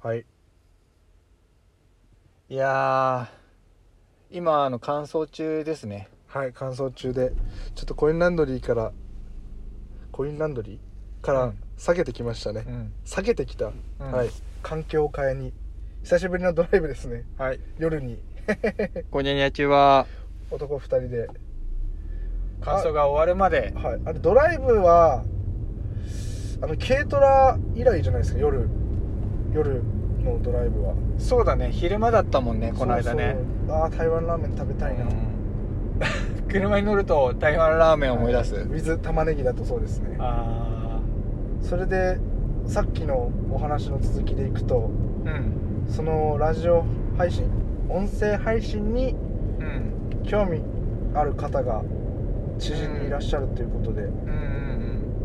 はい。いやー今あの乾燥中ですね。はい乾燥中で。ちょっとコインランドリーからコインランドリー？からうん。下げてきましたね、うん。下げてきた、うん。はい。環境を変えに。久しぶりのドライブですね。はい。夜に。こにゃにゃ中は。男2人で。乾燥が終わるまで。はい。あれドライブはあの軽トラ以来じゃないですか夜夜のドライブは。そうだね。昼間だったもんねこの間ね。そうそう。あー台湾ラーメン食べたいな、うん。車に乗ると台湾ラーメンを思い出す、水玉ねぎだとそうですね。あそれでさっきのお話の続きでいくとあうん。そのラジオ配信音声配信にうん。興味ある方が知人にいらっしゃるということで、うん。う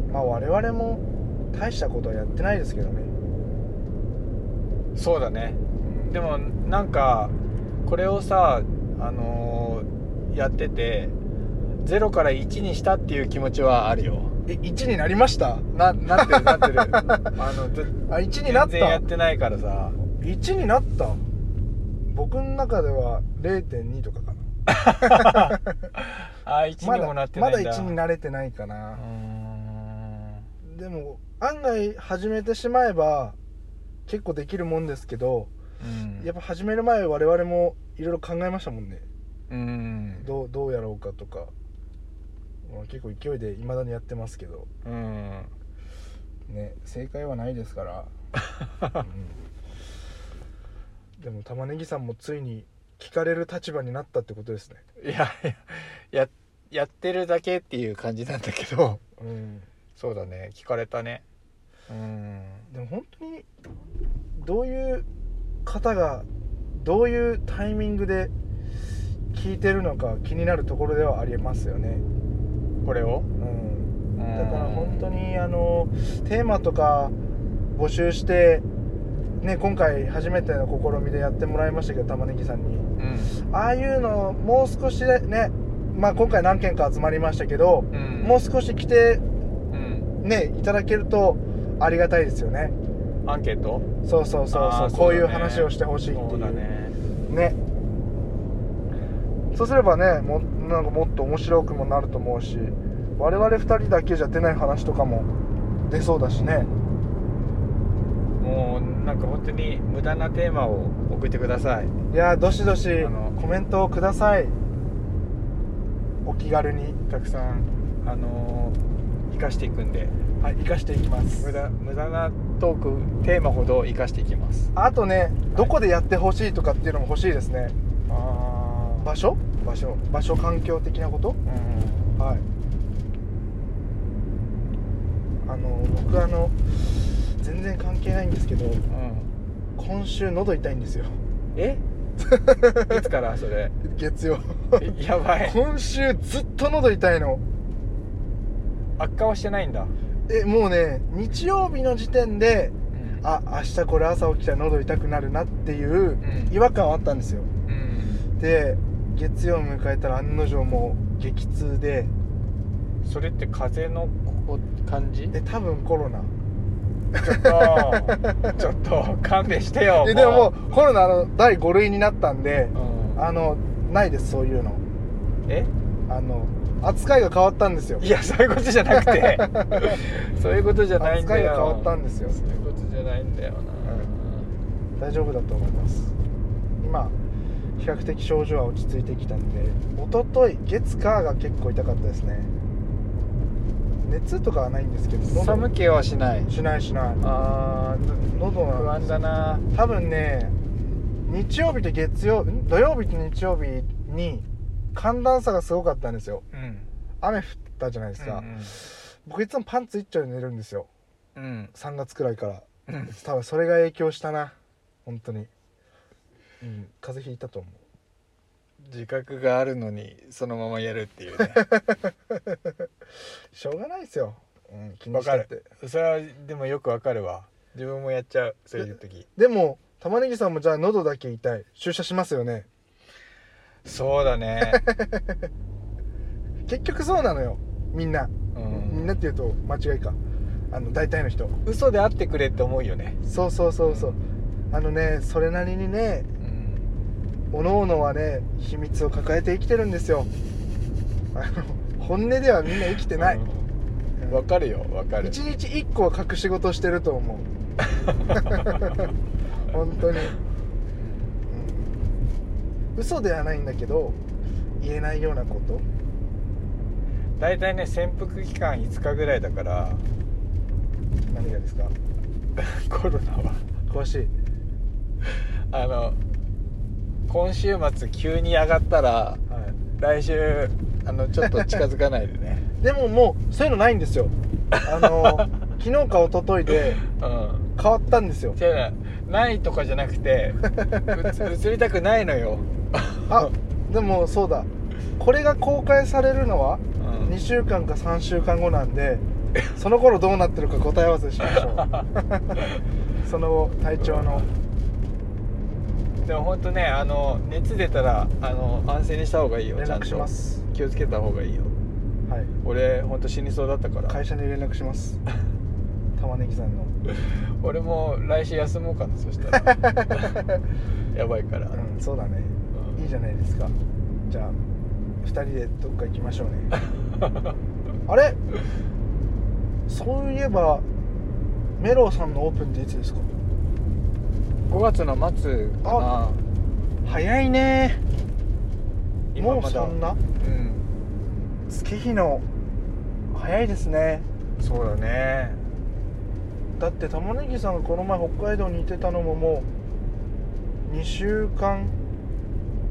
ん。まあ我々も大したことはやってないですけどね。うんそうだね。でもなんかこれをさあのーやってて0から1にしたっていう気持ちはあるよ。え1になりました？ななってるなってる。あのずあ1になっ全然やたってないからさ。1になった？僕の中では0.2とかかな。あ1まだにもなってないんだ。まだ1になれてないかうな、でも案外始めてしまえば結構できるもんですけどうん。やっぱ始める前我々もいろいろ考えましたもんね。うん。どうどうやろうかとか、まあ、結構勢いでいまだにやってますけど。うん。ね正解はないですから、うん。でも玉ねぎさんもついに聞かれる立場になったってことですね。いやい やややってるだけっていう感じなんだけど。うん。そうだね。聞かれたね。うんでも本当にどういう方がどういうタイミングで聞いてるのか気になるところではありますよね、これを？うん、うん。だから本当にあのテーマとか募集して、ね、今回初めての試みでやってもらいましたけど玉ねぎさんに。うん。ああいうのもう少しでねまあ今回何件か集まりましたけど、うん。もう少し来てうん。ねいただけるとありがたいですよね。アンケート？そうそうそうそう。あーこういう話をしてほしいっていう。そうだね。ね。そうすればねもなんかもっと面白くもなると思うし我々2人だけじゃ出ない話とかも出そうだしね。もうなんか本当に無駄なテーマを送ってください。いやーどしどしコメントをください。お気軽にたくさん。あのー、生かしていくんではい生かしていきます。無駄無駄なトークテーマほど生かしていきます。あとねどこでやってほしいとかっていうのも欲しいですね。あ場所？場所。場所環境的なこと？うん。はい。あの僕あの全然関係ないんですけどうん。今週喉痛いんですよ。え？いつからそれ？月曜。やばい。今週ずっと喉痛いの。悪化はしてないんだえもうね日曜日の時点でうん。あ明日これ朝起きたら喉痛くなるなっていううん。違和感はあったんですよ。うん。で月曜迎えたら案の定もう激痛で。それって風邪のこ感じ？え多分コロナ。ちょっと ちょっと勘弁してよえでももうコロナの第5類になったんでうん。あのないですそういうの。え？あの扱いが変わったんですよ。いやそういうことじゃなくて。そういうことじゃないんだよ。扱いが変わったんですよ。そういうことじゃないんだよな、大丈夫だと思います。今比較的症状は落ち着いてきたんで一昨日月火が結構痛かったですね。熱とかはないんですけど喉。寒気はしない。しないしない。あー喉不が安だな。多分ね日曜日と月曜ん？土曜日と日曜日に寒暖差がすごかったんですよ。うん。雨降ったじゃないですか、うん僕いつもパンツ一丁で寝るんですよ。うん。3月くらいから。うん。多分それが影響したな。本当に。うん。風邪ひいたと思う。自覚があるのにそのままやるっていうね。しょうがないですよ、うん、気にしたって。る。それはでもよくわかるわ。自分もやっちゃう。そういう時。でも玉ねぎさんもじゃあ喉だけ痛い。注射しますよねそうだね。結局そうなのよ。みんな、うん。みんなっていうと間違いか。あの大体の人。嘘であってくれって思うよね。そうそうそうそう。あのねそれなりにねうん。おのおのはね秘密を抱えて生きてるんですよ。あの本音ではみんな生きてない。うんわかるよわかる。一日一個は隠し事してると思う。本当に、うん、嘘ではないんだけど言えないようなこと。大体ね潜伏期間5日ぐらいだから何がですか？コロナは。詳しい。あの今週末急に上がったらは来週あのちょっと近づかないでね。い、でももうそういうのないんですよ。あの 昨日か一昨日でうん。変わったんですよ。違うなないとかじゃなくて 映りたくないのよ。あでもそうだ。これが公開されるのはうん。2週間か3週間後なんでその頃どうなってるか答え合わせしましょう。その後体調の。でも本当ねあの熱出たらあの安静にした方がいいよ連絡しちゃんと。ます気をつけた方がいいよ。はい。俺本当死にそうだったから。会社に連絡します 玉ねぎさんの。俺も来週休もうかなそしたら。やばいから、うんそうだね。うん。いいじゃないですか。じゃあ2人でどっか行きましょうね。あれ？そういえばメロウさんのオープンっていつですか？5月の末かな。早いね。もう今まだ。そんな？うん。月日の早いですね。そうだねだって玉ねぎさんがこの前北海道にいてたのももう2週間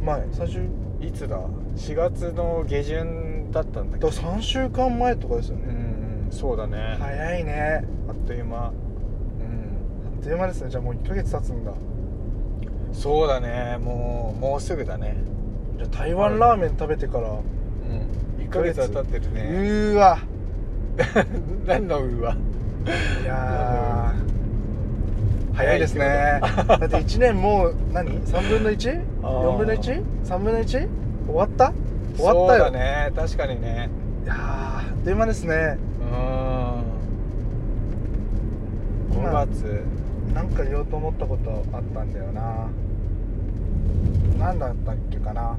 前。3週いつだ？4月の下旬だったんだだけど3週間前とかですよね、うんうんそうだね、早いね。あっという間。うん。あっという間ですね。じゃあもう1ヶ月経つんだ。そうだね。もうもうすぐだね。じゃあ台湾ラーメン食べてからううん。1ヶ月。は経ってるね。ーわ。何のうわ？いやー。早いですね。だって1年もう何？3分の 1?4 あー。分の 1?3 分の 1? 終わった？終わったよ。そうだね。確かにね。いやーあっという間ですね。うん。5今月。なんか言おうと思ったことあったんだよな。何だったっけかな。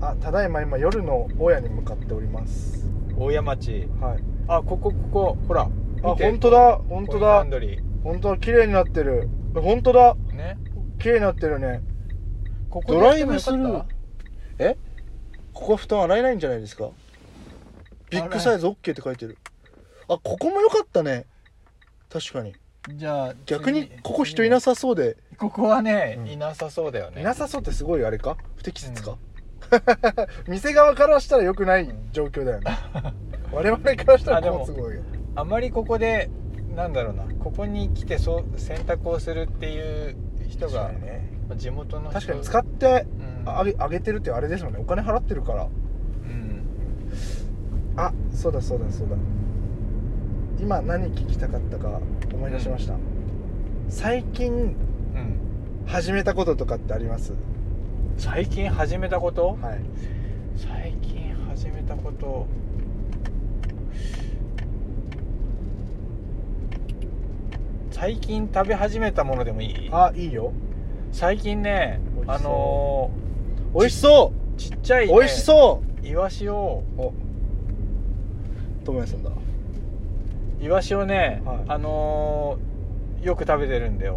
あただいま今夜の大家に向かっております。大谷町。はいあここここほら。あ本当だ。本当だ。本当だ。綺麗になってる。本当だ。ーね。綺麗になってるね。ここドライブスルー。え？ここは布団洗えないんじゃないですか？ビッグサイズ OK って書いてる。あここも良かったね。確かに。たじゃあ逆にここ人いなささそうで。ここはね、うん。いなさそうだよね。いなさそうってすごいあれか？不適切か、店側からしたら良くない状況だよね。我々からしたあでもらこうすごいよ。あまりここでなんだろうなここに来てそう選択をするっていう人が、地元の人。確かに使ってうん。あげあげてるってあれですもんね。お金払ってるから。うん。あそうだそうだそうだ。今何聞きたかったか思い出しました、最近うん。始めたこととかってあります？最近始めたこと、はい。最近始めたこと。最近食べ始めたものでもいい？あいいよ。最近ねあの美味しそーちっちゃい、うね、美味しそイワシを。うお友也さんだ。イワシをね、はい。あのーよく食べてるんだよ。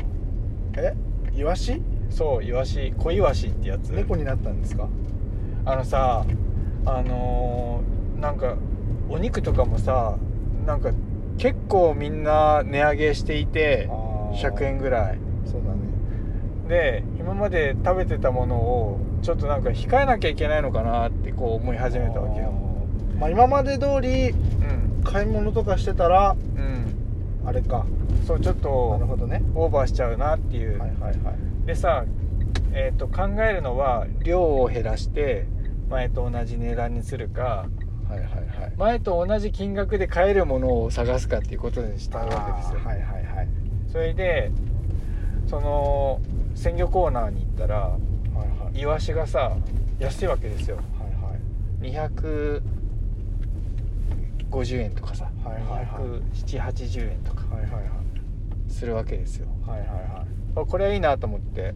え？イワシ？そうイワシ小イワシってやつ。猫になったんですか？あのさあのーなんかお肉とかもさなんか結構みんな値上げしていてあー。100円ぐらい。そうだね。で今まで食べてたものをちょっとなんか控えなきゃいけないのかなってこう思い始めたわけよ。まあ今まで通りうん。買い物とかしてたらうん。あれか。そうちょっなるとほどね。オーバーしちゃうなっていう、はいはいはいでさ、えー、と考えるのは量を減らして前と同じ値段にするかはいはいはい。前と同じ金額で買えるものを探すかっていうことにしたわけですよ、はいはいはい。それでその鮮魚コーナーに行ったらはいはい。イワシがさ安いわけですよ。はいはい。250円とかさ、はいはいはい。27080円とかはいはいはい。すするわけですよ。はいはいはいあこれはいいなと思って。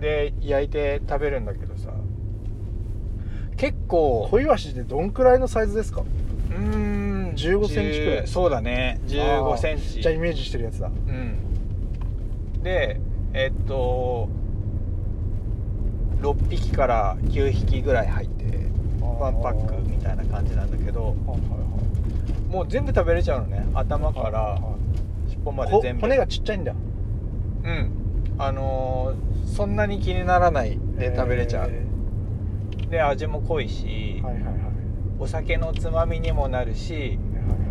で焼いて食べるんだけどさ。結構。小イワシってどんくらいのサイズですか？うーん。15センチくらい。10そうだね。1 5センチ。じゃあイメージしてるやつだ。うん。でえっと6匹から9匹ぐらい入ってワンパックみたいな感じなんだけど。もう全部食べれちゃうのね。頭かはいらはい。尻尾までこ全部。骨がちっちゃいんだうん。あのーそんなに気にならないで食べれちゃう、へで味も濃いし、ーはいはいはい。お酒のつまみにもなるし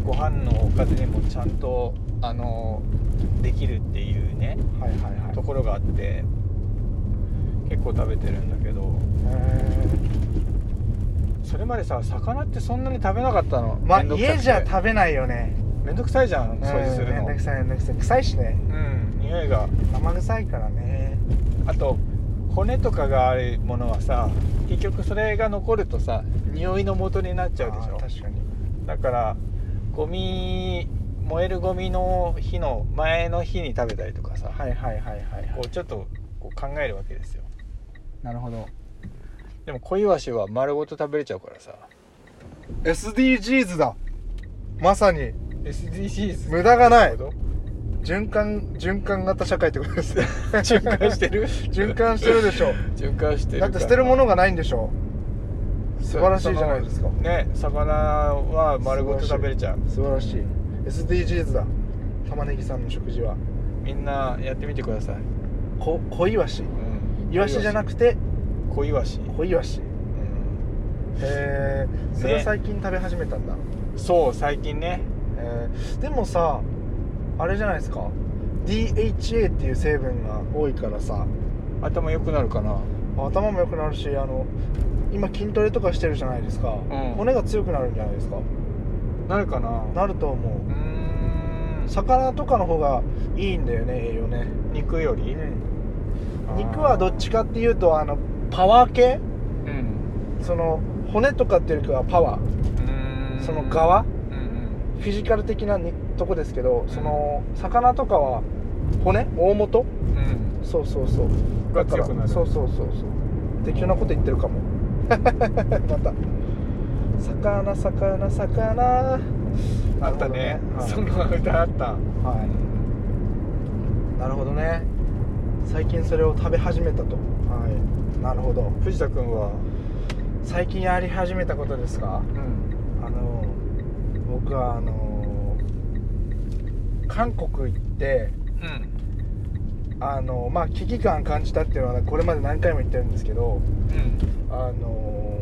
ご飯のおかずにもちゃんとあのーできるっていうねはいはいはい。ところがあって結構食べてるんだけど。へそれまでさ魚ってそんなに食べなかったの。ーまあめんどくさくて。家じゃ食べないよね。めんどくさいじゃん掃除するの。うんめんどくさいめんどくさい。臭いしね。うん匂いが生臭いからね。あと骨とかがあるものはさ結局それが残るとさ匂いの元になっちゃうでしょ。確かに。だからゴミ燃えるゴミの日の前の日に食べたりとかさ、はいはいはいはいこうちょっとこう考えるわけですよ。なるほど。でも小イワシは丸ごと食べれちゃうからさ。SDGs だ。まさに。SDGs 無駄がない循環循環型社会ってことです循環してる？循環してるでしょ循環してるだって捨てるものがないんでしょ素晴らしいじゃないですか。ね魚は丸ごと食べれちゃう。素晴らしい。SDGs だ。玉ねぎさんの食事は。みんなやってみてください、こ小イワシ。うん、イワシじゃなくて小イワシ、小イワシ。うへえそれはね。最近食べ始めたんだ、ん、そう最近ね。えー。でもさあれじゃないですか？DHA っていう成分が多いからさ。頭良くなるかな？頭も良くなるしあの今筋トレとかしてるじゃないですか、うん。骨が強くなるんじゃないですか？なるかな？なると思う。ーうん。魚とかの方がいいんだよね栄養ね。肉より？肉はどっちかっていうとあのパワー系？うん。その骨とかっていうよりかはパワー。その側？うんフィジカル的なにとこですけどその魚とかは骨？大元？うん。うんそうそうそう。がだからそうそうそうそう。適当なこと言ってるかも。また。魚魚魚。あったね。はい。その歌あった。はい。なるほどね。最近それを食べ始めたと。はい。なるほど。藤田君は？最近やり始めたことですか？うん。あの僕はあの韓国行ってうんあのまあ危機感感じたっていうのはこれまで何回も言ってるんですけどうんあの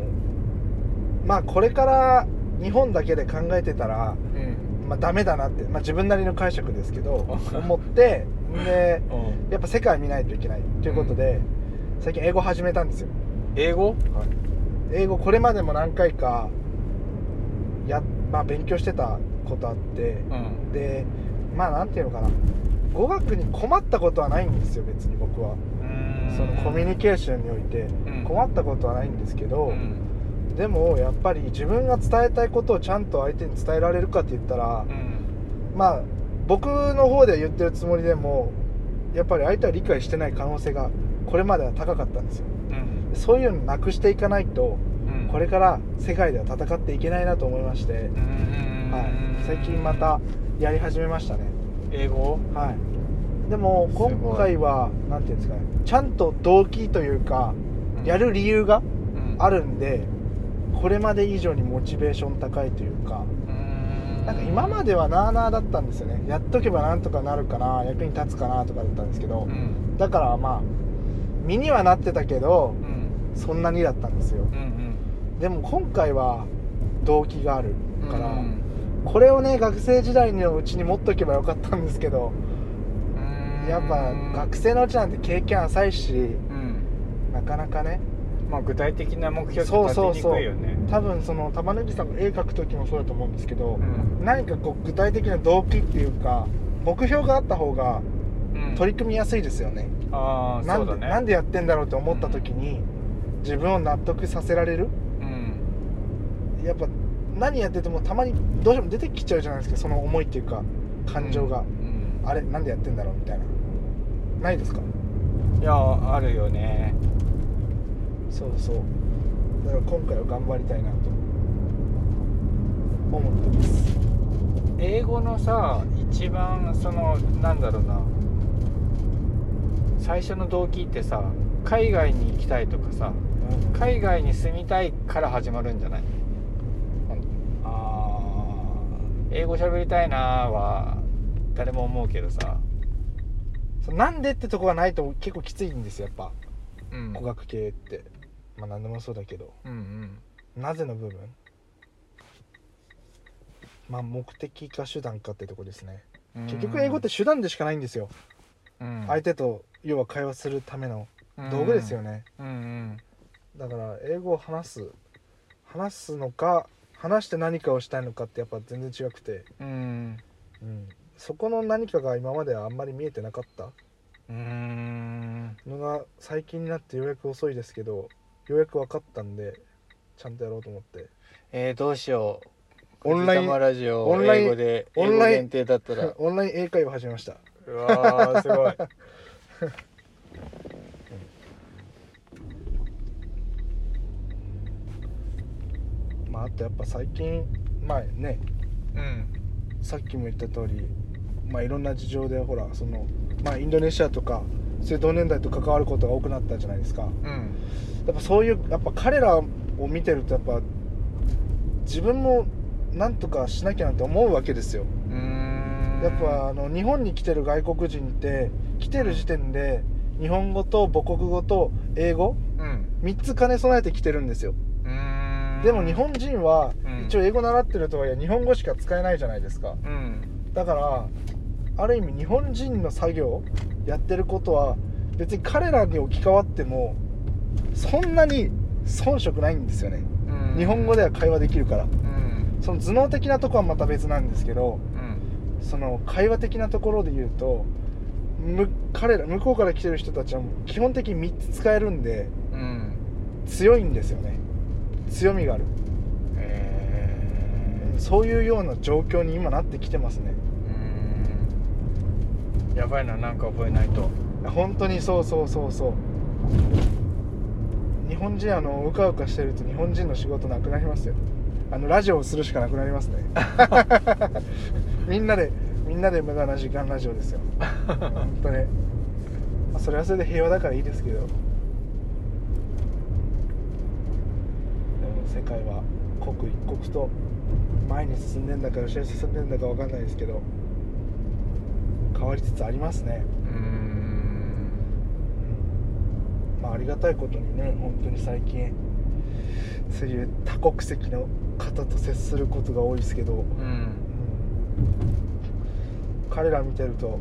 まあこれから日本だけで考えてたら、うん。まあ、ダメだなって、まあ、自分なりの解釈ですけど 思ってでうん。やっぱ世界見ないといけないということで、最近英語始めたんですよ。英語？英語これまでも何回かや、まあ、勉強してたことあってうん。でまあなんていうのかな。語学に困ったことはないんですよ別に僕は。そのコミュニケーションにおいて。うん。困ったことはないんですけど、うん。でもやっぱり自分が伝えたいことをちゃんと相手に伝えられるかって言ったら、うん。まあ僕の方で言ってるつもりでもやっぱり相手は理解してない可能性がこれまでは高かったんですよ。うん。そういうのなくしていかないとうん。これから世界では戦っていけないなと思いまして、うん。はい、最近またやり始めましたね。英語？はい。でも今回は何ていうんですかね。ちゃんと動機というかうん。やる理由がうん。あるんでこれまで以上にモチベーション高いというかうん。なんか今まではなあなあだったんですよね。やっとけばなんとかなるかな役に立つかなとかだったんですけどうん。だからまあ身にはなってたけどうん。そんなにだったんですよ。うんでも今回は動機があるうんから、うんこれをね学生時代のうちに持っとけばよかったんですけどうん。やっぱ学生のうちなんて経験浅いしうん。なかなかね。まあ具体的な目標ってそう立てにそうそうくいよね。多分その玉ねぎさんが絵描く時もそうだと思うんですけど、うん。何かこう具体的な動機っていうか目標があった方がうん。取り組みやすいですよね、ああなんでそうだね。なんでやってんだろうと思った時に、自分を納得させられる。うん。やっぱ何やっててもたまにどうしても出てきちゃうじゃないですかその思いっていうか感情が、うん。あれなんでやってんだろうみたいな。ないですか？いやあるよね。そうそう。だから今回は頑張りたいなと。思ってます。英語のさ一番そのなんだろうな。最初の動機ってさ海外に行きたいとかさ海外に住みたいから始まるんじゃないあ英語喋りたいなは誰も思うけどさ、あなんでってとこがないと結構きついんですよやっぱ。うん。語学系って。まあ何でもそうだけど。うんなぜの部分？まあ目的か手段かってとこですね。うん。結局英語って手段でしかないんですよ、うん。相手と要は会話するための道具ですよね、うんうん。だから英語を話す話すのか話して何かをしたいのかってやっぱ全然違くて、うん。うん、そこの何かが今まではあんまり見えてなかった？うん。のが最近になってようやく遅いですけどようやく分かったんでちゃんとやろうと思って。えー、どうしよう。オンライン藤玉ラジオオンライン英語でオンライン英語限定だったら。オンライン英会話始めました。うわーすごい まああとやっぱ最近まあねうん。さっきも言った通りまあいろんな事情でほらそのまあインドネシアとかそういう同年代と関わることが多くなったじゃないですか。うん。やっぱそういうやっぱ彼らを見てるとやっぱ自分もなんとかしなきゃなんて思うわけですよ。やっぱあの日本に来てる外国人って来てる時点で日本語と母国語と英語うん。3つ兼ね備えてきてるんですよでも日本人はうん。一応英語習ってるとはいえ日本語しか使えないじゃないですか。うん。だからある意味日本人の作業やってることは別に彼らに置き換わってもそんなに遜色ないんですよね。うん。日本語では会話できるから。うん。その頭脳的なとこはまた別なんですけどうん。その会話的なところで言うとむ彼ら向こうから来てる人たちは基本的に3つ使えるんでうん。強いんですよね強みがある。えそういうような状況に今なってきてますね。やばいななんか覚えないと。本当にそうそうそうそう。日本人あのうかうかしてると日本人の仕事なくなりますよ。あのラジオをするしかなくなりますね。みんなでみんなで無駄な時間ラジオですよ。本当ね、まあ、それはそれで平和だからいいですけどでも世界は刻一刻と前に進んでんだか後ろに進んでんだか分かんないですけど変わりつつありますね。うん。まあ、ありがたいことにね本当に最近そういう多国籍の方と接することが多いですけど、うん。うん。彼ら見てると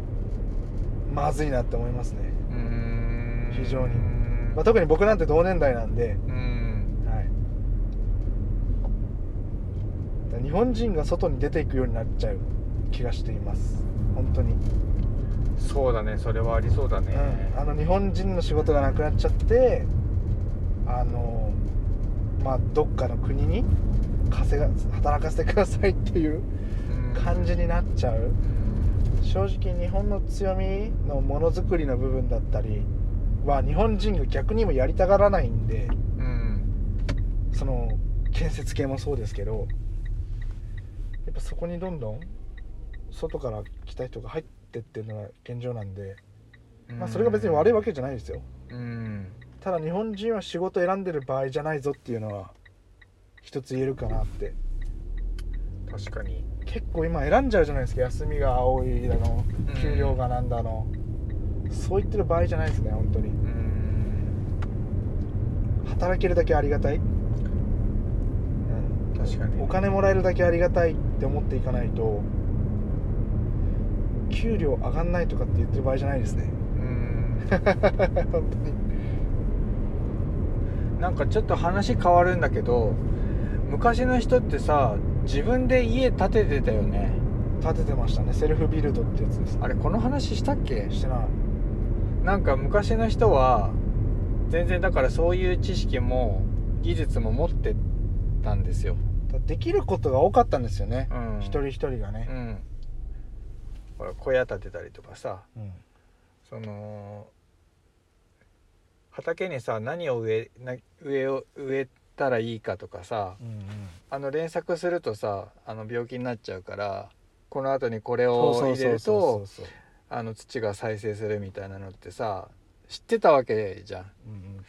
まずいなって思いますね、うん。非常に。まあ、特に僕なんて同年代なんで、うんはい、だから日本人が外に出ていくようになっちゃう気がしています。本当に、そうだね。それはありそうだね。うん、あの日本人の仕事がなくなっちゃってあのまあどっかの国に稼が働かせてくださいっていう感じになっちゃう。正直日本の強みのものづくりの部分だったりは日本人が逆にもやりたがらないんでうん。その建設系もそうですけどやっぱそこにどんどん外から来た人が入ってっていうのが現状なんで、まあ、それが別に悪いわけじゃないですよ。うん。ただ日本人は仕事選んでる場合じゃないぞっていうのは一つ言えるかなって。確かに。結構今選んじゃうじゃないですか。休みが多いだのうん。給料がなんだの、そう言ってる場合じゃないですね本当に。うん。働けるだけありがたい、うん。確かに。お金もらえるだけありがたいって思っていかないと給料上がんないとかって言ってる場合じゃないですね。うん。本当になんかちょっと話変わるんだけど昔の人ってさ自分で家建ててたよね。建ててましたね。セルフビルドってやつです。あれこの話したっけ？してない。なんか昔の人は全然だからそういう知識も技術も持ってたんですよ、だできることが多かったんですよね、うん、一人一人がね、うん。ほら小屋建てたりとかさ。うん。その畑にさ何を植えな植えを植えたらいいかとかさうんうん。あの連作するとさあの病気になっちゃうからこの後にこれを入れるとあの土が再生するみたいなのってさ知ってたわけじゃん。だかうん。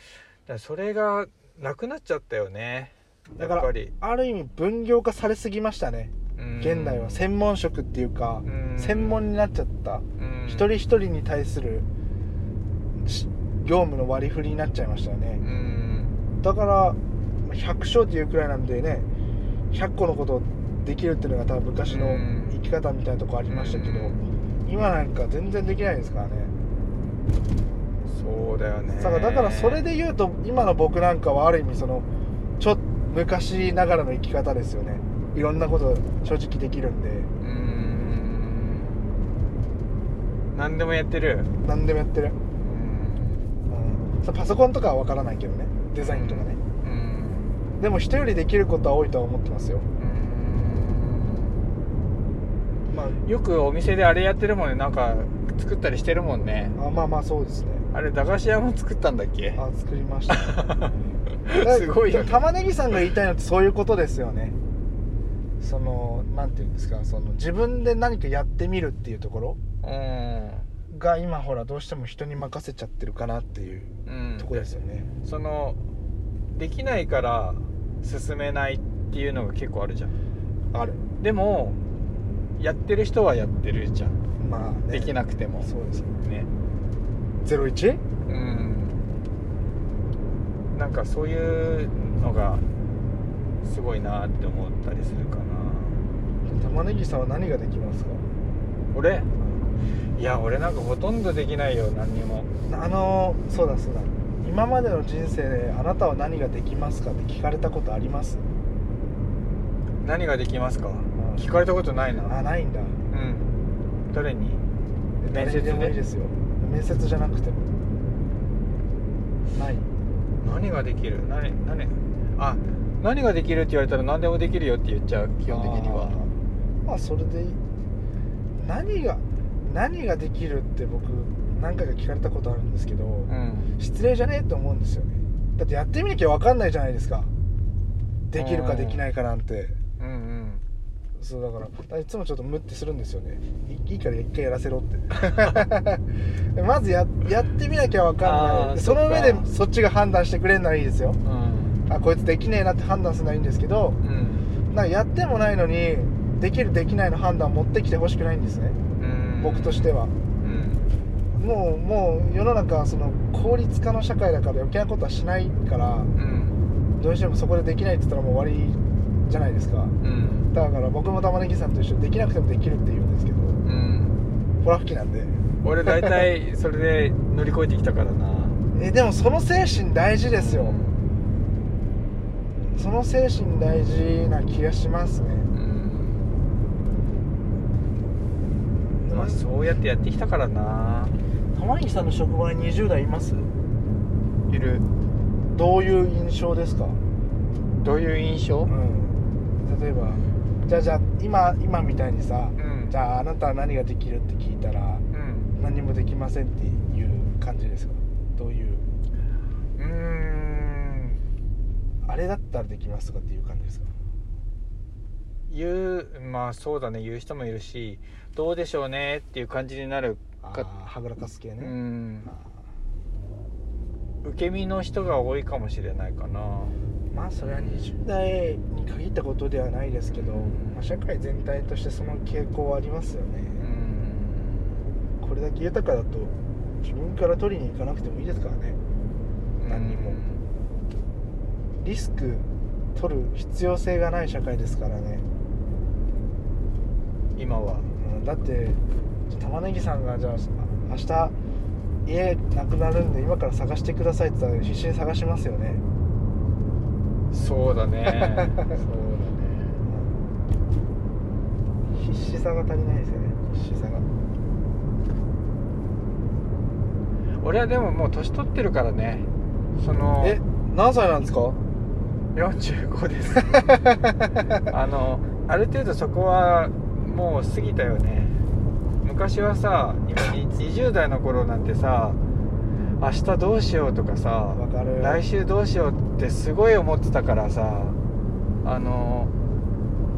らそれがなくなっちゃったよねだからある意味分業化されすぎましたね。うん。現代は。専門職っていうかうん。専門になっちゃった。うん。一人一人に対するし業務の割り振りになっちゃいましたよね。うん。だからまあ100勝っていうくらいなんでね100個のことできるっていうのが多分昔のうん。生き方みたいなとこありましたけどうん。今なんか全然できないですからね。そうだよね。だからだからそれで言うと今の僕なんかはある意味そのちょっと昔ながらの生き方ですよね。いろんなこと正直できるんで。うん。何でもやってる。何でもやってる、うん。パソコンとかは分からないけどね。デザインとかね。うん。でも人よりできることは多いとは思ってますよ。まよくお店であれやってるもんね。なんか作ったりしてるもんね。ああまあまあそうですね。あれ駄菓子屋も作ったんだっけ？あ作りました すごいよね。玉ねぎさんが言いたいのってそういうことですよね。そのなんていうんですかその自分で何かやってみるっていうところうん。が今ほらどうしても人に任せちゃってるかなっていううん。とこですよね、そのできないから進めないっていうのが結構あるじゃん。ある。でもやってる人はやってるじゃん、まあ、ね、できなくても。そうですよね。ゼロ一？うんなんかそういうのがすごいなって思ったりするかな。玉ねぎさんは何ができますか？俺？いや俺なんかほとんどできないよ何にも。あのそうだそうだ。今までの人生であなたは何ができますかって聞かれたことあります？何ができますか？ん。聞かれたことないな。あないんだ。うん。誰に？面接でもいいでですよ。面接じゃなくても。ない何ができる？何何？あ何ができるって言われたら何でもできるよって言っちゃう基本的には。まあそれでいい。何が何ができるって僕何回か聞かれたことあるんですけど、うん。失礼じゃねえって思うんですよね。だってやってみなきゃ分かんないじゃないですか。できるかできないかなんてそうだからいつもちょっとムッてするんですよね。いいいから一回やらせろって。まずややってみなきゃ分かんあなーい。その上でそっか。そっちが判断してくれるならいいですよ。うん。あこいつできねえなって判断するのはいいんですけどうん。なんかやってもないのにできるできないの判断持ってきてほしくないんですね。うん。僕としては。うん。もうもう世の中はその効率化の社会だから余計なことはしないからうん。どうしてもそこでできないって言ったらもう終わりじゃないですか。うんだから僕も玉ねぎさんと一緒でできなくてもできるって言うんですけどうん。ほら吹きなんで。俺大体 それで乗り越えてきたからな。えでもその精神大事ですよ、うん。その精神大事な気がしますね。うん。まあそうやってやってきたからな。玉ねぎさんの職場に20代います？いる。どういう印象ですか？どういう印象？うん。例えばじゃあじゃあ今今みたいにさ、うん。じゃああなたは何ができるって聞いたらうん。何もできませんっていう感じですか？どういう？うーん。あれだったらできますとかっていう感じですか？言うまあそうだね。言う人もいるしどうでしょうねっていう感じになるあかあはぐらかす系ね、うん。あ受け身の人が多いかもしれないかな。ーまあそれは20代に限ったことではないですけど、まあ、社会全体としてその傾向はありますよね、うん。これだけ豊かだと自分から取りに行かなくてもいいですからね。何にも。リスク取る必要性がない社会ですからね、今は。うん。だって玉ねぎさんがじゃあ明日家なくなるんで今から探してくださいって言ったら必死に探しますよねそうだね。そうだね。必死さが足りないですよね。必死さが。俺はでももう年取ってるからね。そのえ何歳なんですか？45です。あのある程度そこはもう過ぎたよね。昔はさ今に20代の頃なんてさ明日どうしようとかさ来週どうしようってすごい思ってたからさあの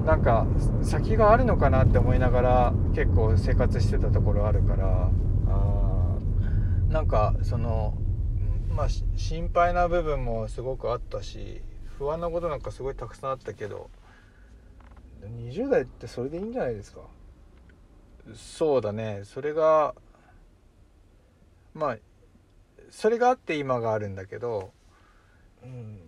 なんか先があるのかなって思いながら結構生活してたところあるからあなんかそのまあし心配な部分もすごくあったし不安なことなんかすごいたくさんあったけどー20代ってそれでいいんじゃないですか？そうだね。それがまあそれがあって今があるんだけどうん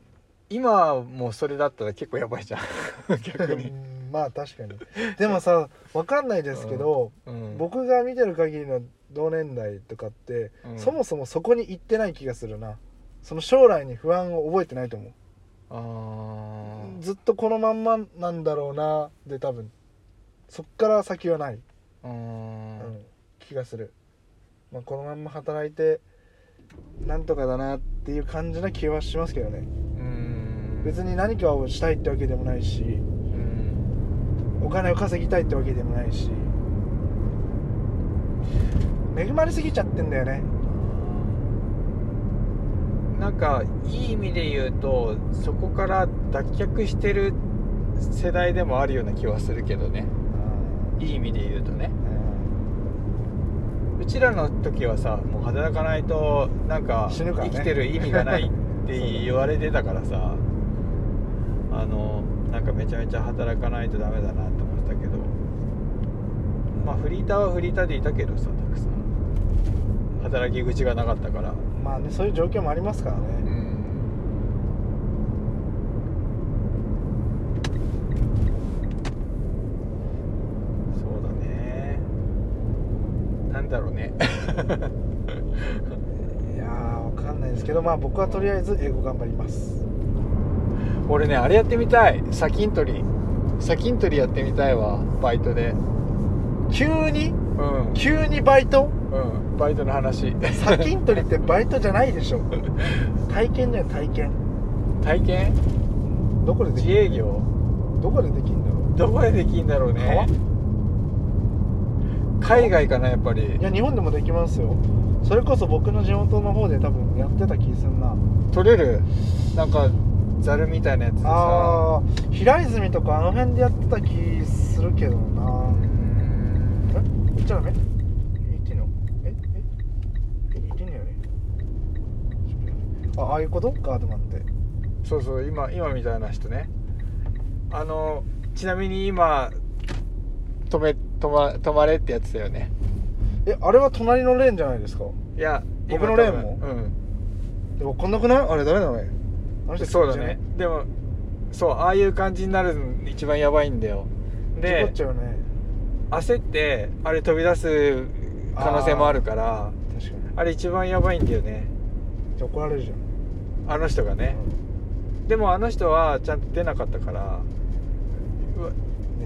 今もうそれだったら結構やばいじゃん。逆に、うんまあ確かに。でもさわかんないですけど、うん、僕が見てる限りの同年代とかって、うん。そもそもそこに行ってない気がするな。その将来に不安を覚えてないと思う。あー。ずっとこのまんまなんだろうな。で多分そっから先はない、うん気がする、まあ、このまんま働いてなんとかだなっていう感じな気はしますけどね。うん。別に何かをしたいってわけでもないしうん。お金を稼ぎたいってわけでもないし。恵まれすぎちゃってんだよね。なんかいい意味で言うとそこから脱却してる世代でもあるような気はするけどね。いい意味で言うとねうちらの時はさもう働かないとなんか死ぬからね。生きてる意味がないって言われてたからさあのなんかめちゃめちゃ働かないとダメだなって思ってたけどまあフリーターはフリーターでいたけどさたくさん。働き口がなかったから。まあねそういう状況もありますからね、うんそうだねなんだろうね。いやーわかんないですけどまあ僕はとりあえず英語頑張ります。俺ねあれやってみたい。砂金取り砂金取りやってみたいわバイトで。急に？うん。急にバイト？うん。バイトの話。砂金取りってバイトじゃないでしょ。体験じゃん体験。体験？どこで自営業？どこでできんだろどこでできんだろうね海外かなやっぱり。ういや日本でもできますよ。それこそ僕の地元の方で多分やってた気すんな。取れる？なんかザルみたいなやつでさ。ああ平泉とかあの辺でやってた気するけどな。え言っちゃダメ言っていいの？え？え？え言っていいのよね？あああいうこと？ガードマンってそうそう今今みたいな人ね。あのちなみに今止め止ま止まれってやつだよね。えあれは隣のレーンじゃないですか？いや僕のレーンも？今多分でもこんなくない？あれダメだねそうだね。でもそうああいう感じになるの一番やばいんだよ。でっちゃうね。焦ってあれ飛び出す可能性もあるから確かに。あれ一番やばいんだよね。怒られるじゃん。あの人がね。でもあの人はちゃんと出なかったからわ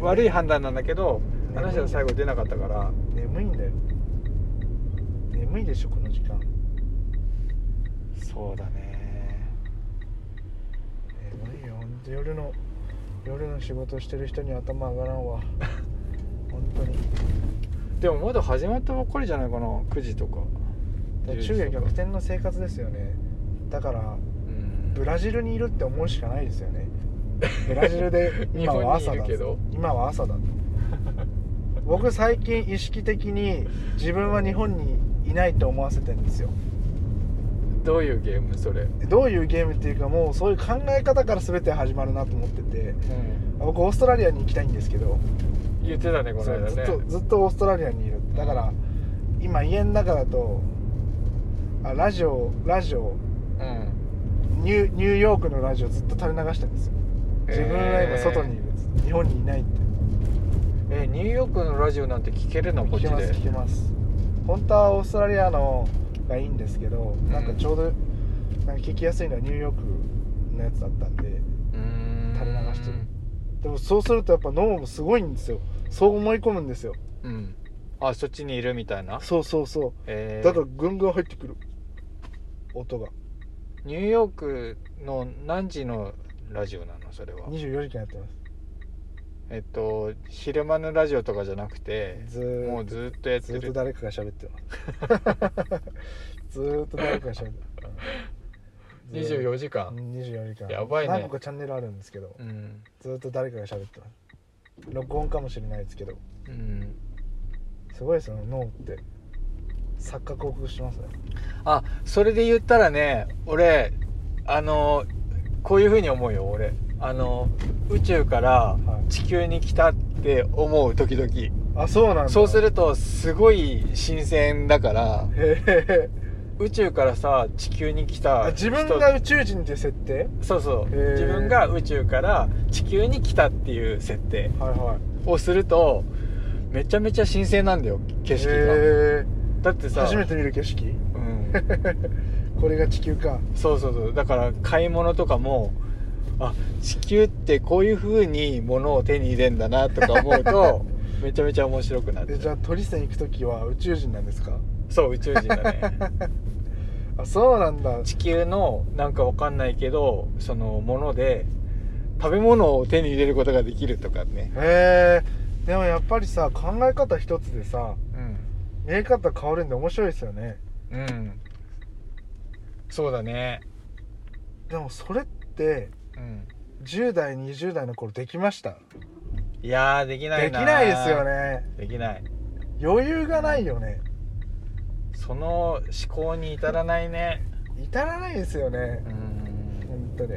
悪い判断なんだけどあの人は最後出なかったから眠いんだよ。眠いでしょこの時間。そうだね。眠いよ。ほんと夜の夜の仕事してる人に頭上がらんわ。本当に。でもまだ始まったばっかりじゃないかな9時とか。昼夜逆転の生活ですよね。だからうん。ブラジルにいるって思うしかないですよね。ブラジルで 今は朝だ。今は朝だ僕最近意識的に自分は日本にいないと思わせてるんですよ。どういうゲームそれ？どういうゲームっていうかもうそういう考え方から全て始まるなと思ってて。うん。僕オーストラリアに行きたいんですけど。言ってたねこの間ね。ずっとずっとオーストラリアにいる。だから今家の中だとあラジオラジオ。うん。ニューニューヨークのラジオずっと垂れ流してるんですよ。自分は今外にいるっつって日本にいないってえニューヨークのラジオなんて聞けるの？こっちで。聞けます。本当はオーストラリアのがいいんですけど、ん。なんかちょうどなんか聞きやすいのはニューヨークのやつだったんで垂れ流してる。でもそうするとやっぱ脳もすごいんですよ。そう思い込むんですよ。うん。あそっちにいるみたいな？そうそうそう。えー。だからぐんぐん入ってくる。音が。ニューヨークの何時のラジオなの？それは。24時間やってますえっと昼間のラジオとかじゃなくてずーもうずっとやってる。ずーっと誰かが喋ってます ずーっと誰かが喋ってる24時間。24時間。やばいね。何個かチャンネルあるんですけどうん。ずーっと誰かが喋ってます録音かもしれないですけど。うん。すごいですよね脳って。錯覚を起こしますね。あそれで言ったらね俺あのこういうふうに思うよ俺あの宇宙からはい。地球に来たって思う時々。あそうなんだ。そうするとすごい新鮮だからへえ宇宙からさ地球に来たあ自分人が宇宙人っていう設定？そうそう。自分が宇宙から地球に来たっていう設定はいはい。をするとめちゃめちゃ新鮮なんだよ景色が。へだってさえ初めて見る景色？うん。これが地球か。そうそうそう。だから買い物とかもあ地球ってこういう風に物を手に入れんだなとか思うと めちゃめちゃ面白くなってえじゃあ鳥線行く時は宇宙人なんですか？そう宇宙人だね。あそうなんだ。地球のなんかわかんないけどそのもので食べ物を手に入れることができるとかね。へえ。でもやっぱりさ考え方一つでさうん。見え方変わるんで面白いですよね。うん。そうだね。でもそれってうん。10代20代の頃できました。いやーできないできなないですよね。できない。余裕がないよね。その思考に至らないね。至らないですよね。うん。本当に。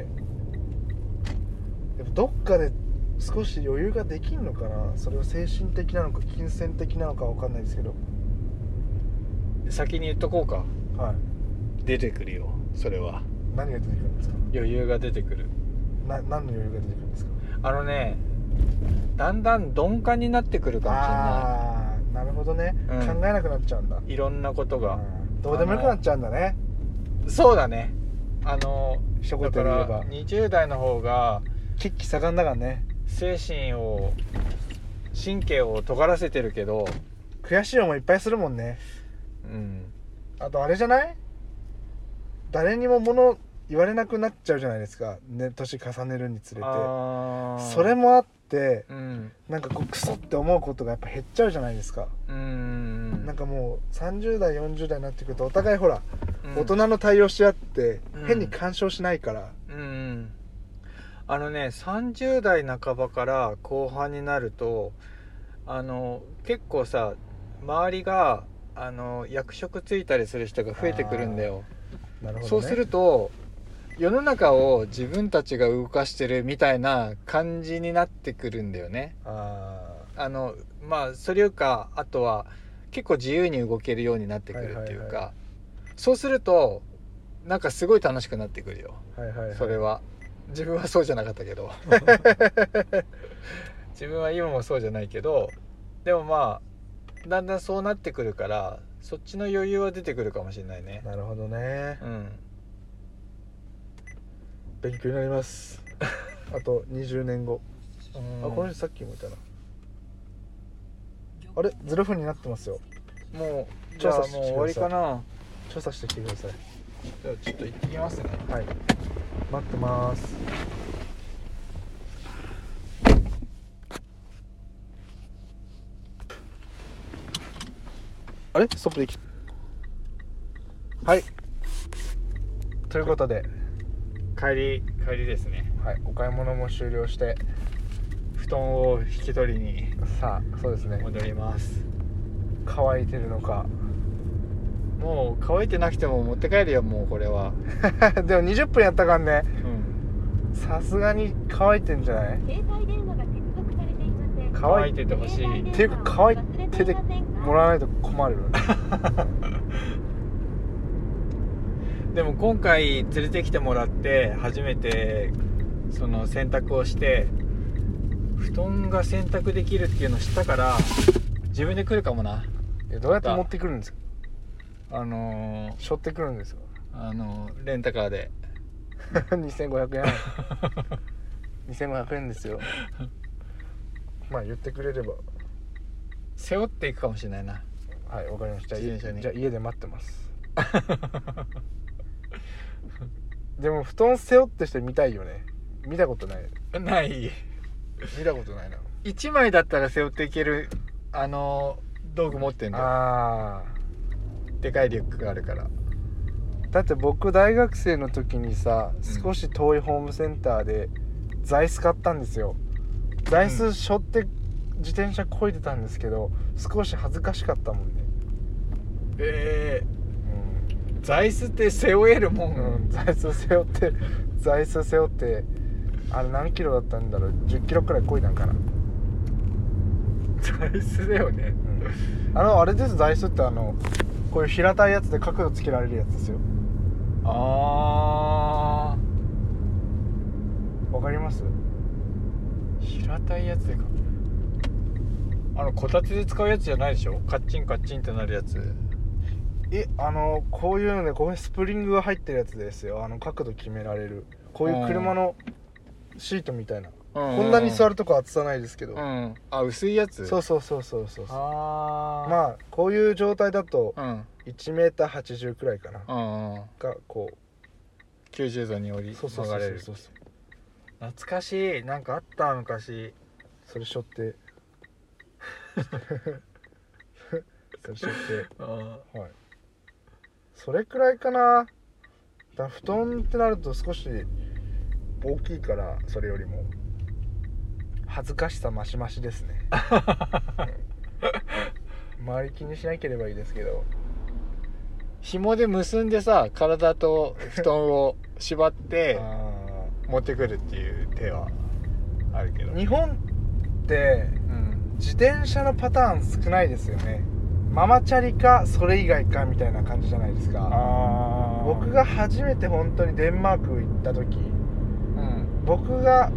でもどっかで少し余裕ができんのかな。それは精神的なのか金銭的なのかわかんないですけど。先に言っとこうか。はい。出てくるよそれは。何が出てくるんですか？余裕が出てくるな何の余裕が出てくるんですか？あのねだんだん鈍感になってくるかもしああーなるほどね、うん。考えなくなっちゃうんだ。れないいろんなことが。うん。どうでもよくなっちゃうんだね。そうだね。あの一言だか言えば。20代の方が血気盛んだからね。精神を神経を尖らせてるけど悔しい思いいっぱいするもんね。うん。あとあれじゃない？誰にも物言われなくなっちゃうじゃないですか、ね、年重ねるにつれて。それもあってうん。なんかこうクソって思うことがやっぱ減っちゃうじゃないですか、うん。なんかもう30代40代になってくるとお互いほら、うん。大人の対応し合ってうん。変に干渉しないから、うん。あのね30代半ばから後半になるとあの結構さ周りがあの役職ついたりする人が増えてくるんだよ、なるほど、ね、そうすると世の中を自分たちが動かしてるみたいな感じになってくるんだよね。ああのまあそれよりかあとは結構自由に動けるようになってくるっていうか、はいはいはそうするとなんかすごい楽しくなってくるよ。ーはいはい、はい、それは。自分はそうじゃなかったけど。自分は今もそうじゃないけどでもまあだんだんそうなってくるからそっちの余裕は出てくるかもしれないね。なるほどね。うん勉強になります。あと20年後、うん。あこの人さっきもいたな。あれ？0分になってますよ。もう調査して終わりかな。調査してきてください。じゃあちょっと行ってきますね。はい。待ってます。あれ？ストップできはい。ということで、帰り帰りですね。はい、お買い物も終了して布団を引き取りにさあそうですね。戻ります。乾いてるのか。もう乾いてなくても持って帰るよもうこれは。でも20分やったからね。うん。さすがに乾いてんじゃない？携帯電話が接続されていません。乾いててほしい。っていうか乾いててもらわないと困る でも今回連れてきてもらって初めてその洗濯をして布団が洗濯できるっていうのを知ったから自分で来るかもな。えどうやって持ってくるんですか？あの背負ってくるんですか？ー、あのレンタカーで。2500円。2500円ですよ。まあ言ってくれれば。背負っていくかもしれないな。はいわかりました。自転車に。じゃあ家で待ってます でも布団背負ってして見たいよね。見たことない。ない。見たことないな。1枚だったら背負っていけるあの道具持ってんだよ。あでかいリュックがあるから。ーだって僕大学生の時にさうん。少し遠いホームセンターで座椅子買ったんですよ。座椅子背負って自転車こいでたんですけど少し恥ずかしかったもんね。えー、座椅子って背負えるもん、うん、うん、座椅子背負って座椅子背負ってあれ何キロだったんだろう？10キロくらいこいだんかな。座椅子だよね。あのあれです座椅子ってあのこういう平たいやつで角度つけられるやつですよ。あわかります？ー平たいやつでか。あのこたつで使うやつじゃないでしょ？カッチンカッチンってなるやつえあのこういうのねこういうスプリングが入ってるやつですよ。あの角度決められる。こういう車のシートみたいな、こんなに座るるとこ厚さないですけど、うん。あ薄いやつ？そうそうそうそうそうああまあこういう状態だとあうん。1メーター80くらいかな、うんうん。がこ90度に折りうそうそう曲がれるそうそう。懐かしい。なんかあった昔。それしょって。それしょって。あはいそれくらいかな。だ布団ってなると少し大きいからそれよりも。恥ずかしさ増し増しですね、う ん周り気にしなければいいですけど。紐で結んでさ体と布団を縛ってあ持ってくるっていう手はあるけど。ー日本ってうん。自転車のパターン少ないですよねママチャリかそれ以外かみたいな感じじゃないですか。あ僕が初めて本当にデンマーク行った時うん。僕が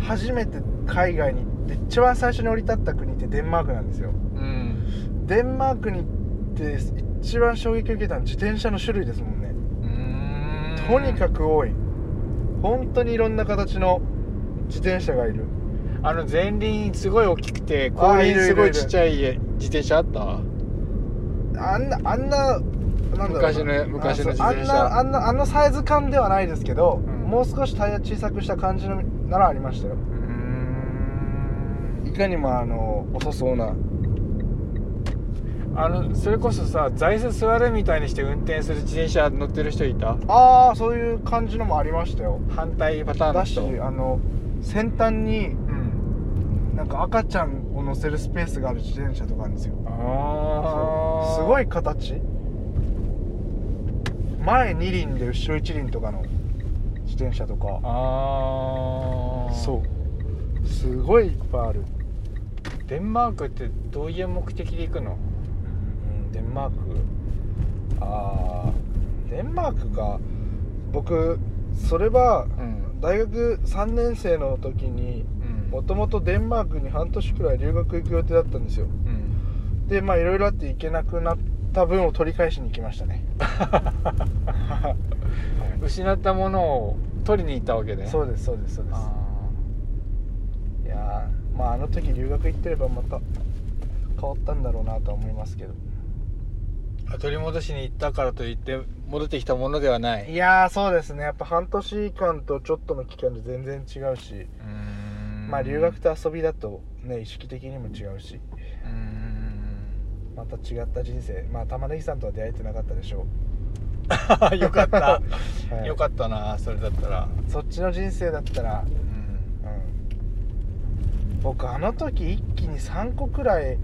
初めて海外に行って一番最初に降り立った国ってデンマークなんですよ。うん。デンマークに行って一番衝撃を受けたのは自転車の種類ですもんね。うん。とにかく多い。本当にいろんな形の自転車がいるあの前輪すごい大きくてあ後輪すごいちっちゃい自転車あった？あんなあんななんだろうな。昔の昔の自転車。あんなあんなあのサイズ感ではないですけど、うん。もう少しタイヤ小さくした感じのならありましたよ。うん。いかにもあの遅そうな。あのそれこそさ座椅子座るみたいにして運転する自転車乗ってる人いた？ああそういう感じのもありましたよ。反対パターンのだし人あの先端にうんなんか赤ちゃんを乗せるスペースがある自転車とかあるんですよ。ああすごい形。前二輪で後ろ一輪とかの自転車とか。ああそう。すごいいっぱいある、デンマークってどういう目的で行くの？うん、デンマーク。あー。デンマークか僕それはうん。大学3年生の時にうんもともとデンマークに半年くらい留学行く予定だったんですよ。うん。でまあいろいろあって行けなくなった分を取り返しに行きましたね。失ったものを取りに行ったわけで。そうですそうですそうです。あいやーまああの時留学行ってればまた変わったんだろうなとは思いますけど。ー取り戻しに行ったからといって戻ってきたものではない。いやーそうですね。やっぱ半年間とちょっとの期間で全然違うし。うーんまあ留学と遊びだとね意識的にも違うし。うまた違った人生。まあ玉ねぎさんとは出会えてなかったでしょ よかった、はい。よかったなそれだったら。うそっちの人生だったら。うん。うん僕あの時一気に3個くらい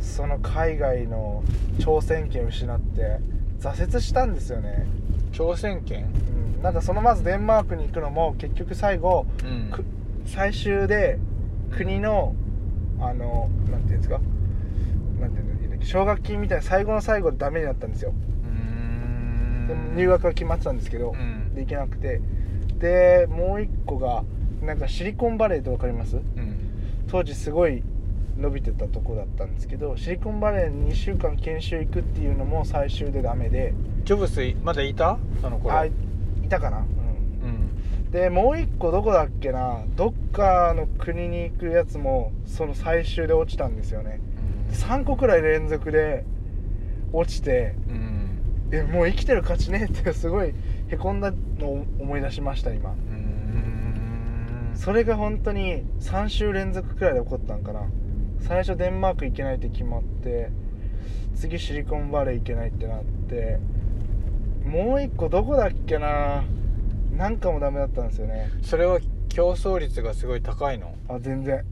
その海外の挑戦権を失って挫折したんですよね、挑戦権？うん、なんかそのまずデンマークに行くのも結局最後うん。く最終で国のあのなんていうんですか？なんていうんだっけ？奨学金みたいな最後の最後でダメになったんですよ。入学が決まってたんですけど、うん。で行けなくて。でもう一個がなんかシリコンバレーって分かります？うん。当時すごい伸びてたとこだったんですけどシリコンバレーに2週間研修行くっていうのも最終でダメで。ジョブスまだいた？その頃。あいいたかな、でもう一個どこだっけな？どっかの国に行くやつもその最終で落ちたんですよね。3個くらい連続で落ちてうん。えもう生きてる価値ねえってすごいへこんだのを思い出しました今。それが本当に3週連続くらいで起こったんかな。最初デンマーク行けないって決まって次シリコンバレー行けないってなってもう一個どこだっけな？なんかもダメだったんですよね。それは競争率がすごい高いの？あ全然。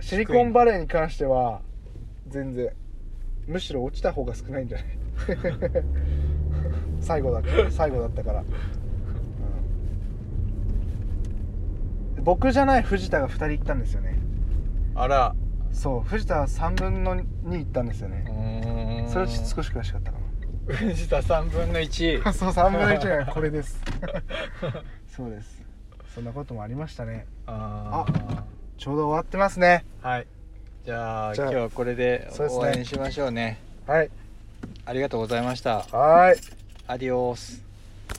シリコンバレーに関しては全然。むしろ落ちた方が少ないんじゃない？最後だから最後だったから、うん。僕じゃない藤田が2人行ったんですよね。あら。そう藤田は3分の2行ったんですようねそれは少し悔しかったか藤田3分の1なそう3分の1がこれです。そうです。そんなこともありましたね。あちょうど終わってますね。あはい。じゃあじゃあ今日はこれでそうですね。終わりにしましょうね。はい。ありがとうございました。はーい。アディオース